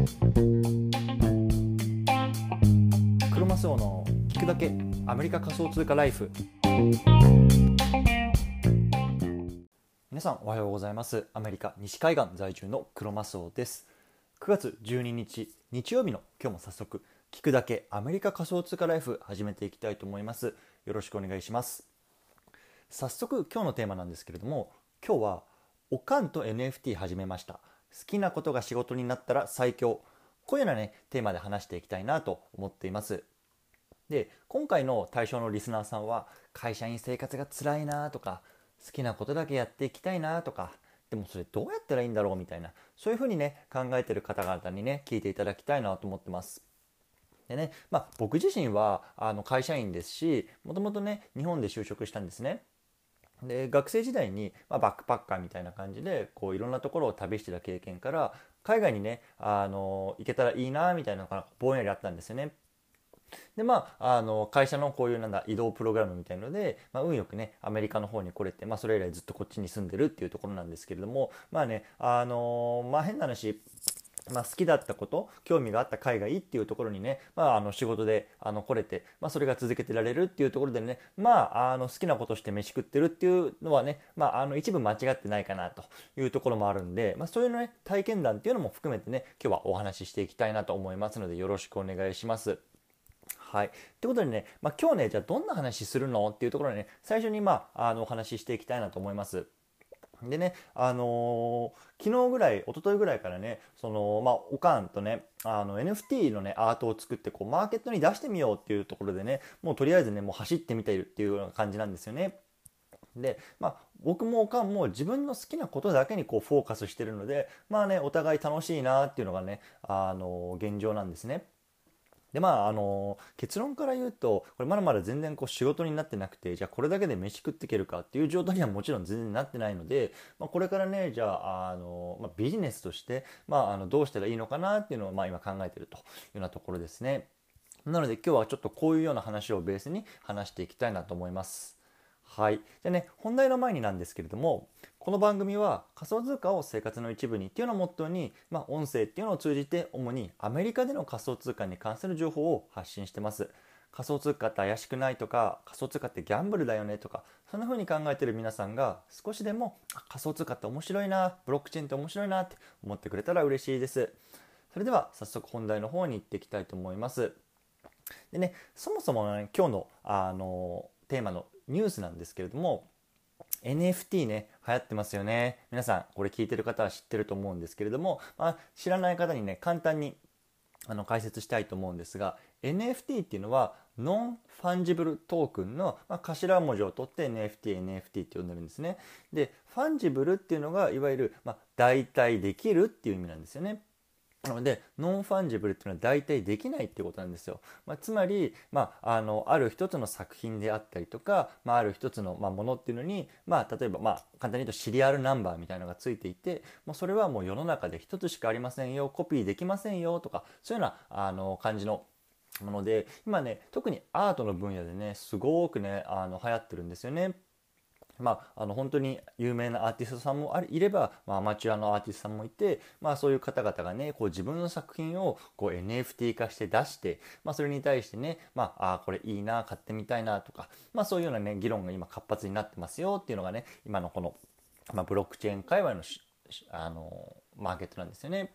クロマスオの聞くだけアメリカ仮想通貨ライフ。皆さんおはようございます。アメリカ西海岸在住のクロマスオです。9月12日日曜日の今日も早速聞くだけアメリカ仮想通貨ライフ始めていきたいと思います。よろしくお願いします。早速今日のテーマなんですけれども今日はおかんと NFT 始めました。好きなことが仕事になったら最強。こういうようなねテーマで話していきたいなと思っています。で今回の対象のリスナーさんは会社員生活が辛いなとか好きなことだけやっていきたいなとかでもそれどうやったらいいんだろうみたいなそういうふうにね考えてる方々にね聞いていただきたいなと思ってます。でね、まあ、僕自身はあの会社員ですしもともとね日本で就職したんですね。で学生時代に、まあ、バックパッカーみたいな感じでこういろんなところを旅してた経験から海外にねあの行けたらいいなみたいなのがぼんやりあったんですよね。でまあ、あの会社のこういうなんだ移動プログラムみたいので、まあ、運よくねアメリカの方に来れて、まあ、それ以来ずっとこっちに住んでるっていうところなんですけれどもまあねあのまあ変な話まあ、好きだったこと興味があった海外っていうところにね、まあ、あの仕事であの来れて、まあ、それが続けてられるっていうところでね、まあ、あの好きなことして飯食ってるっていうのはね、まあ、あの一部間違ってないかなというところもあるんで、まあ、そういうのね体験談っていうのも含めてね今日はお話ししていきたいなと思いますのでよろしくお願いします。はい。ということでね、まあ、今日ね、じゃあどんな話するの？っていうところでね、最初にまあ、あの、お話ししていきたいなと思います。でね、あのー、昨日ぐらい、一昨日ぐらいからね、その、まあ、おかんとね、あの、NFT のね、アートを作って、こう、マーケットに出してみようっていうところでね、もうとりあえずね、もう走ってみているっていうような感じなんですよね。で、まあ、僕もおかんも自分の好きなことだけにこうフォーカスしてるので、まあね、お互い楽しいなっていうのがね、あの、現状なんですね。でまああの結論から言うとこれまだまだ全然こう仕事になってなくてじゃあこれだけで飯食っていけるかっていう状態にはもちろん全然なってないので、まあ、これからねじゃああの、まあ、ビジネスとして、まあ、あのどうしたらいいのかなっていうのを、まあ、今考えてるというようなところですね。なので今日はちょっとこういうような話をベースに話していきたいなと思います。はい。じゃあね、本題の前になんですけれども、この番組は仮想通貨を生活の一部にっていうのをモットーに、まあ、音声っていうのを通じて主にアメリカでの仮想通貨に関する情報を発信してます。仮想通貨って怪しくないとか仮想通貨ってギャンブルだよねとかそんな風に考えてる皆さんが少しでも仮想通貨って面白いなブロックチェーンって面白いなって思ってくれたら嬉しいですそれでは早速本題の方に行っていきたいと思いますでねそもそも、ね、今日のあのテーマのニュースなんですけれども NFT ね流行ってますよね皆さんこれ聞いてる方は知ってると思うんですけれども、まあ、知らない方にね簡単にあの解説したいと思うんですが NFT っていうのは non-fungible token の、まあ、頭文字を取って NFT、NFT って呼んでるんですね。で、 fungible っていうのがいわゆる、まあ、代替できるっていう意味なんですよね。なので non-fungible っていうのは代替できないってことなんですよ。まあ、つまり、まあ、あのある一つの作品であったりとか、まあ、ある一つの、まあ、ものっていうのに、まあ、例えば、まあ、簡単に言うとシリアルナンバーみたいなのがついていてもうそれはもう世の中で一つしかありませんよコピーできませんよとかそういうようなあの感じのもので今ね特にアートの分野でねすごくねあの流行ってるんですよね。まあ、あの本当に有名なアーティストさんもいれば、まあ、アマチュアのアーティストさんもいて、まあ、そういう方々がねこう自分の作品をこう NFT 化して出して、まあ、それに対してね、まあ、あこれいいな買ってみたいなとか、まあ、そういうようなね議論が今活発になってますよっていうのがね今のこの、まあ、ブロックチェーン界隈のあのマーケットなんですよね。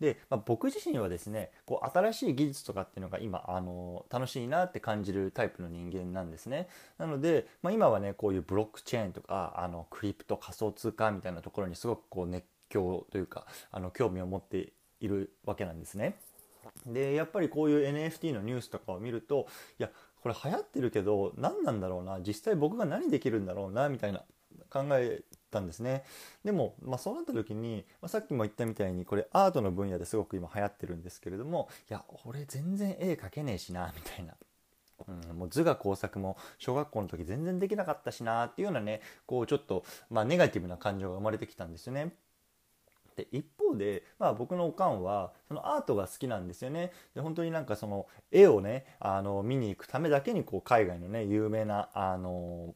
で、まあ、僕自身はですねこう新しい技術とかっていうのが今あの楽しいなって感じるタイプの人間なんですねなので、まあ、今はねこういうブロックチェーンとかあのクリプト仮想通貨みたいなところにすごくこう熱狂というかあの興味を持っているわけなんですね。でやっぱりこういう NFT のニュースとかを見るといやこれ流行ってるけど何なんだろうな実際僕が何できるんだろうなみたいな考えたんですねでも、まあ、そうなった時に、まあ、さっきも言ったみたいにこれアートの分野ですごく今流行ってるんですけれどもいや俺全然絵描けねえしなみたいな。うん、もう図画工作も小学校の時全然できなかったしなっていうようなねこうちょっと、まあ、ネガティブな感情が生まれてきたんですよね。で一方で、まあ、僕のおかんはそのアートが好きなんですよね。で本当になんかその絵をねあの見に行くためだけにこう海外のね有名なあの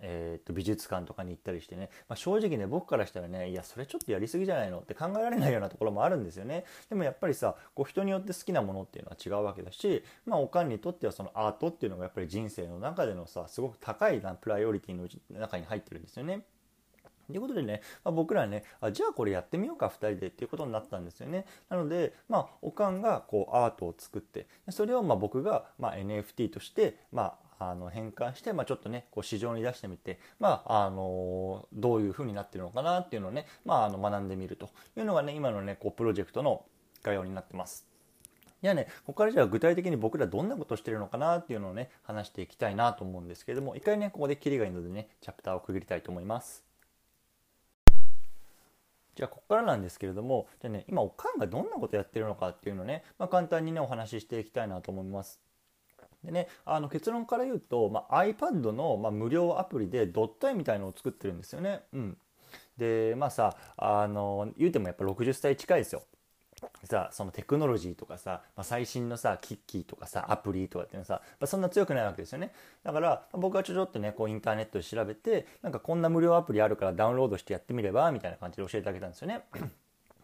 えー、と美術館とかに行ったりしてね、まあ、正直ね僕からしたらねいやそれちょっとやりすぎじゃないの？って考えられないようなところもあるんですよねでもやっぱりさこう人によって好きなものっていうのは違うわけだし、まあ、おかんにとってはそのアートっていうのがやっぱり人生の中でのさすごく高いなプライオリティの中に入ってるんですよね。ということでね、まあ、僕らねあじゃあこれやってみようか2人でっていうことになったんですよね。なので、まあ、おかんがこうアートを作ってそれをま僕がま NFT として、まあ、の変換して、まあ、ちょっとねこう市場に出してみて、まあ、あのどういうふうになってるのかなっていうのをね、まあ、あの学んでみるというのがね今のねこうプロジェクトの概要になってます。じゃあね、ここからじゃあ具体的に僕らどんなことしてるのかなっていうのをね、話していきたいなと思うんですけれども、一回ね、ここでキリがいいのでね、チャプターを区切りたいと思います。じゃあここからなんですけれどもじゃあ、ね、今おかんがどんなことやってるのかっていうのをね、まあ、簡単にねお話ししていきたいなと思います。でね、あの結論から言うと、まあ、iPad の、まあ、無料アプリでドット絵みたいのを作ってるんですよね。うん、でまあさあの言うてもやっぱ60歳近いですよ。さそのテクノロジーとかさ、まあ、最新のさ機器とかさアプリとかっていうのはさ、まあ、そんな強くないわけですよねだから僕はちょちょっとねこうインターネットで調べてなんかこんな無料アプリあるからダウンロードしてやってみればみたいな感じで教えてあげたんですよね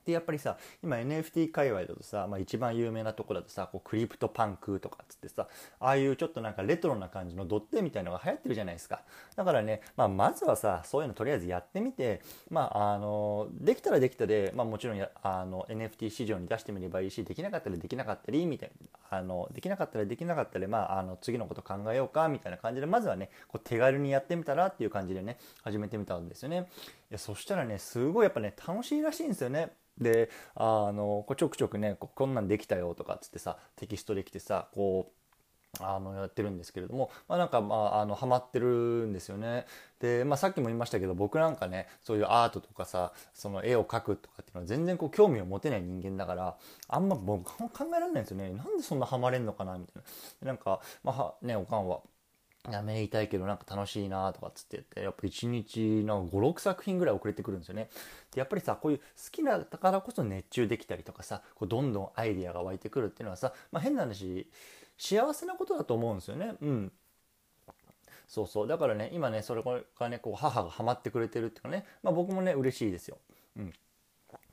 でやっぱりさ今 NFT 界隈だとさ、まあ、一番有名なとこだとさこうクリプトパンクとかっつってさああいうちょっとなんかレトロな感じのドット絵みたいのが流行ってるじゃないですか。だからね、まあ、まずはさそういうのとりあえずやってみて、まあ、あのできたらできたで、まあ、もちろんやあの NFT 市場に出してみればいいしできなかったらできなかったりみたいなあのできなかったらできなかったら、まあ、あの次のこと考えようかみたいな感じでまずはねこう手軽にやってみたらっていう感じでね始めてみたんですよね。やそしたらねすごいやっぱね楽しいらしいんですよねであのこちょくちょくねこんなんできたよとかっつってさテキストできてさこうあのやってるんですけれども、まあ、なんかまああのハマってるんですよね。で、まあ、さっきも言いましたけど僕なんかねそういうアートとかさその絵を描くとかっていうのは全然こう興味を持てない人間だからあんまもう考えられないんですよね。なんでそんなハマれんのかなみたいな。なんかまあねおかんはやめたいけどなんか楽しいなとかっつって言ってやっぱ1日の56作品ぐらい遅れてくるんですよね。でやっぱりさこういう好きなだからこそ熱中できたりとかさこうどんどんアイデアが湧いてくるっていうのはさ、まあ、変な話幸せなことだと思うんですよね。うん。そうそう。だからね今ねそれがねこう母がハマってくれてるっていうのはね、まあ、僕もね嬉しいですよ。うん。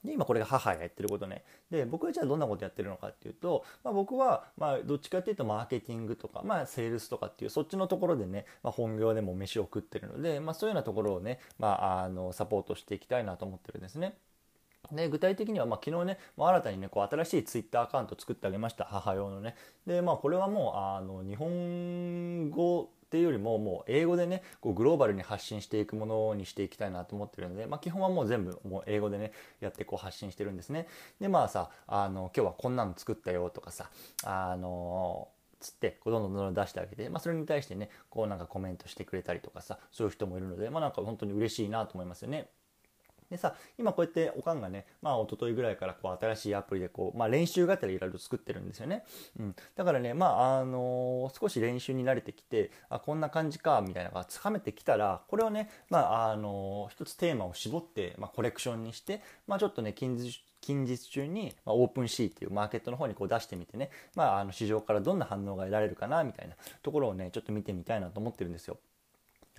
で今これが母がやってることねで僕はじゃあどんなことやってるのかっていうと、まあ、僕はまあどっちかっていうとマーケティングとか、まあ、セールスとかっていうそっちのところでね、まあ、本業でも飯を食ってるので、まあ、そういうようなところをね、まあ、あのサポートしていきたいなと思ってるんですね。で具体的には、まあ、昨日ね、まあ、新たにねこう新しいツイッターアカウント作ってあげました母用のねでまあこれはもうあの日本語っていうよりももう英語でねこうグローバルに発信していくものにしていきたいなと思ってるので、まあ、基本はもう全部もう英語でねやってこう発信してるんですねでまあさあの今日はこんなの作ったよとかさあのつってこうどんどんどんどん出してあげて、まあ、それに対してねこうなんかコメントしてくれたりとかさそういう人もいるのでまあなんか本当に嬉しいなと思いますよね。でさ今こうやっておかんがねまあ一昨日ぐらいからこう新しいアプリでこう、まあ、練習がてらいろいろ作ってるんですよね、うん、だからねまああのー、少し練習に慣れてきてあこんな感じかみたいなのがつかめてきたらこれをねまああのー、一つテーマを絞って、まあ、コレクションにしてまあちょっとね近日近日中に、ま、オープンシーっていうマーケットの方にこう出してみてね、まあ、あの市場からどんな反応が得られるかなみたいなところをねちょっと見てみたいなと思ってるんですよ。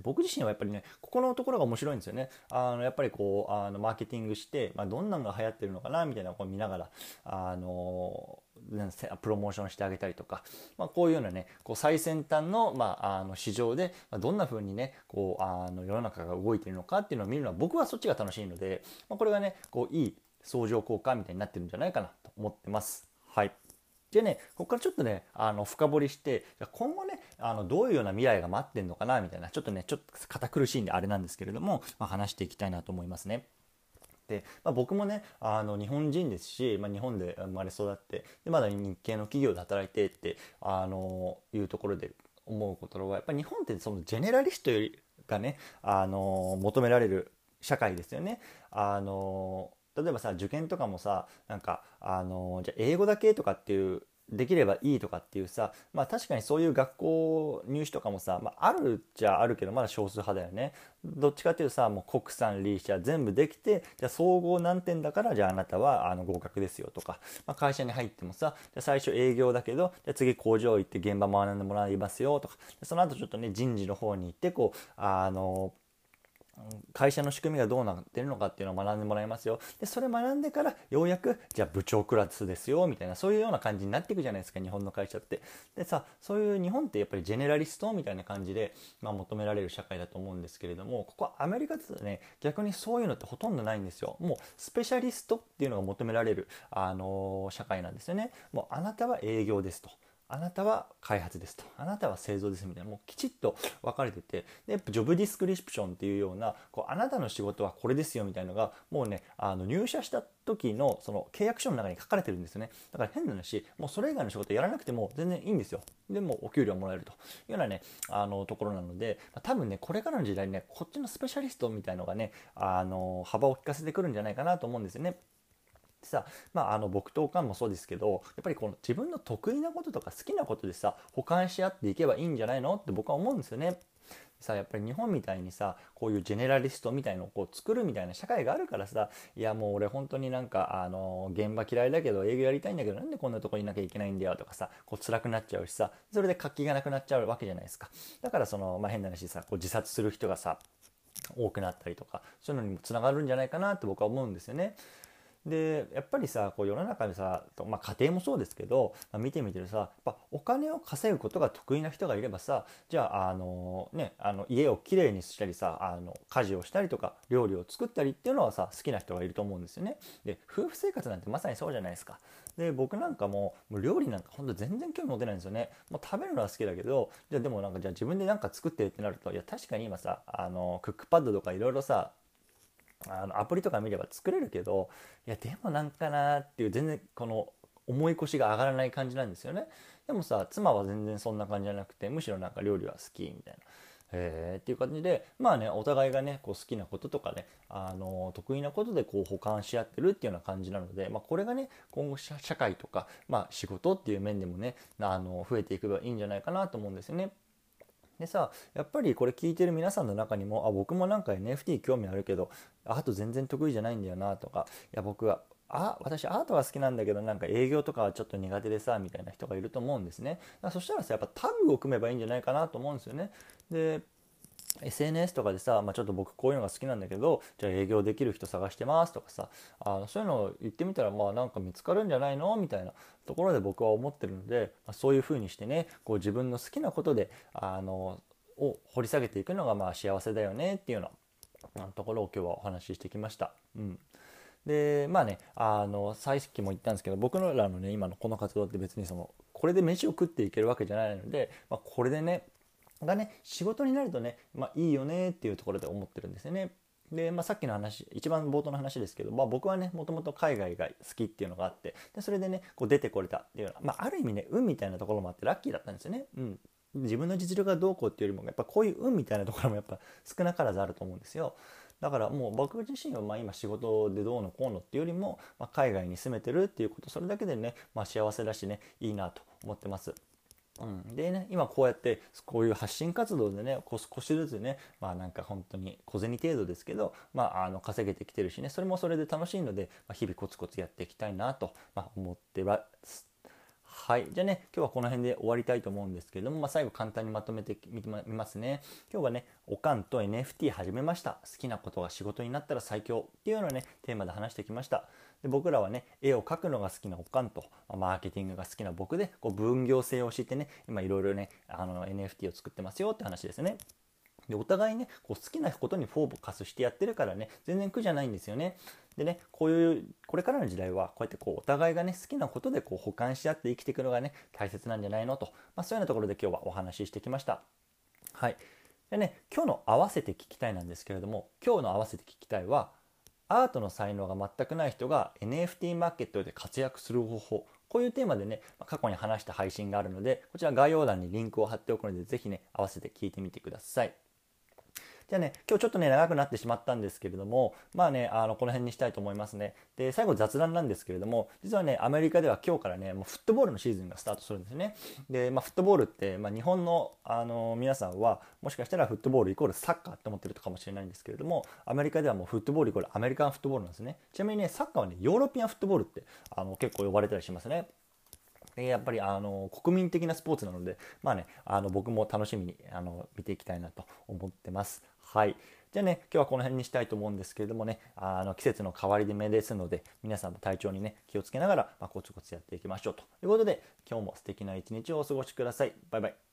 僕自身はやっぱりねここのところが面白いんですよねあのやっぱりこうあのマーケティングして、まあ、どんなのが流行ってるのかなみたいなのを見ながらあのプロモーションしてあげたりとか、まあ、こういうようなねこう最先端の,、まあ、あの市場でどんな風にねこうあの世の中が動いてるのかっていうのを見るのは僕はそっちが楽しいので、まあ、これがねこういい相乗効果みたいになってるんじゃないかなと思ってます。はいでね、ここからちょっとね、あの、深掘りして、今後ね、あの、どういうような未来が待ってんのかな、みたいな、ちょっとね、ちょっと堅苦しいんであれなんですけれども、まあ、話していきたいなと思いますね。で、まあ、僕もねあの日本人ですし、まあ、日本で生まれ育ってでまだ日系の企業で働いてってあのいうところで思うことはやっぱり日本ってそのジェネラリストよりがねあの求められる社会ですよね。あの例えばさ受験とかもさなんかあのじゃ英語だけとかっていうできればいいとかっていうさ、まあ確かにそういう学校入試とかもさ、まあ、あるっちゃあるけどまだ少数派だよね。どっちかっていうとさ、もう国産、リーシャ全部できて、じゃ総合何点だからじゃああなたはあの合格ですよとか、まあ、会社に入ってもさ、じゃ最初営業だけど、じゃ次工場行って現場学んでもらいますよとか、その後ちょっとね人事の方に行ってこう、あの会社の仕組みがどうなってるのかっていうのを学んでもらいますよ。でそれ学んでからようやくじゃあ部長クラスですよみたいなそういうような感じになっていくじゃないですか日本の会社って。でさそういう日本ってやっぱりジェネラリストみたいな感じで、まあ、求められる社会だと思うんですけれどもここはアメリカだとね逆にそういうのってほとんどないんですよ。もうスペシャリストっていうのが求められる、あのー、社会なんですよね。もうあなたは営業ですと。あなたは開発ですと。あなたは製造ですみたいな。もうきちっと分かれてて。でジョブディスクリプションっていうようなこうあなたの仕事はこれですよみたいなのがもうねあの入社した時のその契約書の中に書かれてるんですよね。だから変な話もうそれ以外の仕事やらなくても全然いいんですよ。でもお給料もらえると。いうようなねあのところなので多分ねこれからの時代にねこっちのスペシャリストみたいのがねあの幅を利かせてくるんじゃないかなと思うんですよね。さ、まあ、あの僕とおかんもそうですけどやっぱりこの自分の得意なこととか好きなことでさ補完し合っていけばいいんじゃないの？って僕は思うんですよね。さやっぱり日本みたいにさこういうジェネラリストみたいのをこう作るみたいな社会があるからさいやもう俺本当になんかあの現場嫌いだけど営業やりたいんだけどなんでこんなとこにいなきゃいけないんだよとかさこう辛くなっちゃうしさそれで活気がなくなっちゃうわけじゃないですかだからその、まあ、変な話さこう自殺する人がさ多くなったりとかそういうのにもつながるんじゃないかなって僕は思うんですよね。でやっぱりさこう世の中でさ、まあ、家庭もそうですけど、まあ、見てみてるさやっぱお金を稼ぐことが得意な人がいればさじゃああの、ね、あの家をきれいにしたりさあの家事をしたりとか料理を作ったりっていうのはさ好きな人がいると思うんですよね。で夫婦生活なんてまさにそうじゃないですか。で僕なんかももう料理なんかほんと全然興味持てないんですよね。もう食べるのは好きだけどじゃあでもなんかじゃあ自分で何か作ってってなるといや確かに今さあのクックパッドとかいろいろさあのアプリとか見れば作れるけどいやでもなんかなっていう全然この重い腰が上がらない感じなんですよねでもさ妻は全然そんな感じじゃなくてむしろなんか料理は好きみたいな。えー、っていう感じでまあねお互いがねこう好きなこととかねあの得意なことでこう補完し合ってるっていうような感じなので、まあ、これがね今後社会とか、まあ、仕事っていう面でもねあの増えていけばいいんじゃないかなと思うんですよね。でさやっぱりこれ聞いてる皆さんの中にもあ僕もなんか NFT 興味あるけどアート全然得意じゃないんだよなとかいや僕はあ私アートは好きなんだけどなんか営業とかはちょっと苦手でさみたいな人がいると思うんですね。そしたらさやっぱタグを組めばいいんじゃないかなと思うんですよね。で SNS とかでさ、まあ、ちょっと僕こういうのが好きなんだけどじゃあ営業できる人探してますとかさあのそういうのを言ってみたらまあなんか見つかるんじゃないの？みたいなところで僕は思ってるので、まあ、そういうふうにしてねこう自分の好きなことであのを掘り下げていくのがまあ幸せだよねっていうようなところを今日はお話ししてきました。うんでまあねあのさっきも言ったんですけど僕らのね今のこの活動って別にそのこれで飯を食っていけるわけじゃないので、まあ、これでねがね仕事になるとね、まあ、いいよねっていうところで思ってるんですよね。で、まあ、さっきの話一番冒頭の話ですけど、まあ、僕はねもともと海外が好きっていうのがあってでそれでねこう出てこれたっていうのは、まあ、ある意味ね運みたいなところもあってラッキーだったんですよね。うん自分の実力がどうこうっていうよりもやっぱこういう運みたいなところもやっぱ少なからずあると思うんですよ。だからもう僕自身はま今仕事でどうのこうのっていうよりも、ま、海外に住めてるっていうことそれだけでね、まあ、幸せだしねいいなと思ってます。うん、でね今こうやってこういう発信活動でね少しずつねまあなんか本当に小銭程度ですけど、まあ、あの稼げてきてるしねそれもそれで楽しいので、まあ、日々コツコツやっていきたいなと、まあ、思ってます。はい。じゃあね今日はこの辺で終わりたいと思うんですけれども、まあ、最後簡単にまとめてみますね。今日はねおかんと NFT 始めました。好きなことが仕事になったら最強っていうのをねテーマで話してきました。で僕らはね絵を描くのが好きなおかんとマーケティングが好きな僕でこう分業制をしてね今いろいろねあの NFT を作ってますよって話ですね。でお互いねこう好きなことにフォーカスしてやってるからね全然苦じゃないんですよね。でねこういうこれからの時代はこうやってこうお互いがね好きなことでこう補完し合って生きていくのがね大切なんじゃないのと、まあ、そういうようなところで今日はお話ししてきました。はいでね今日の合わせて聞きたいなんですけれども今日の合わせて聞きたいはアートの才能が全くない人が NFT マーケットで活躍する方法こういうテーマでね過去に話した配信があるのでこちら概要欄にリンクを貼っておくので是非ね合わせて聞いてみてくださいじゃあね今日ちょっとね長くなってしまったんですけれどもまあねあのこの辺にしたいと思いますね。で最後雑談なんですけれども実はねアメリカでは今日からねもうフットボールのシーズンがスタートするんですね。で、まあ、フットボールって、まあ、日本のあの皆さんはもしかしたらフットボールイコールサッカーって思ってるかもしれないんですけれどもアメリカではもうフットボールイコールアメリカンフットボールなんですね。ちなみにねサッカーはねヨーロピアンフットボールってあの結構呼ばれたりしますね。やっぱりあの国民的なスポーツなので、まあね、あの僕も楽しみにあの見ていきたいなと思ってます。はい。じゃあね、今日はこの辺にしたいと思うんですけれどもね、あの季節の変わり目ですので、皆さんも体調にね、気をつけながら、まあ、コツコツやっていきましょうということで、今日も素敵な一日をお過ごしください。バイバイ。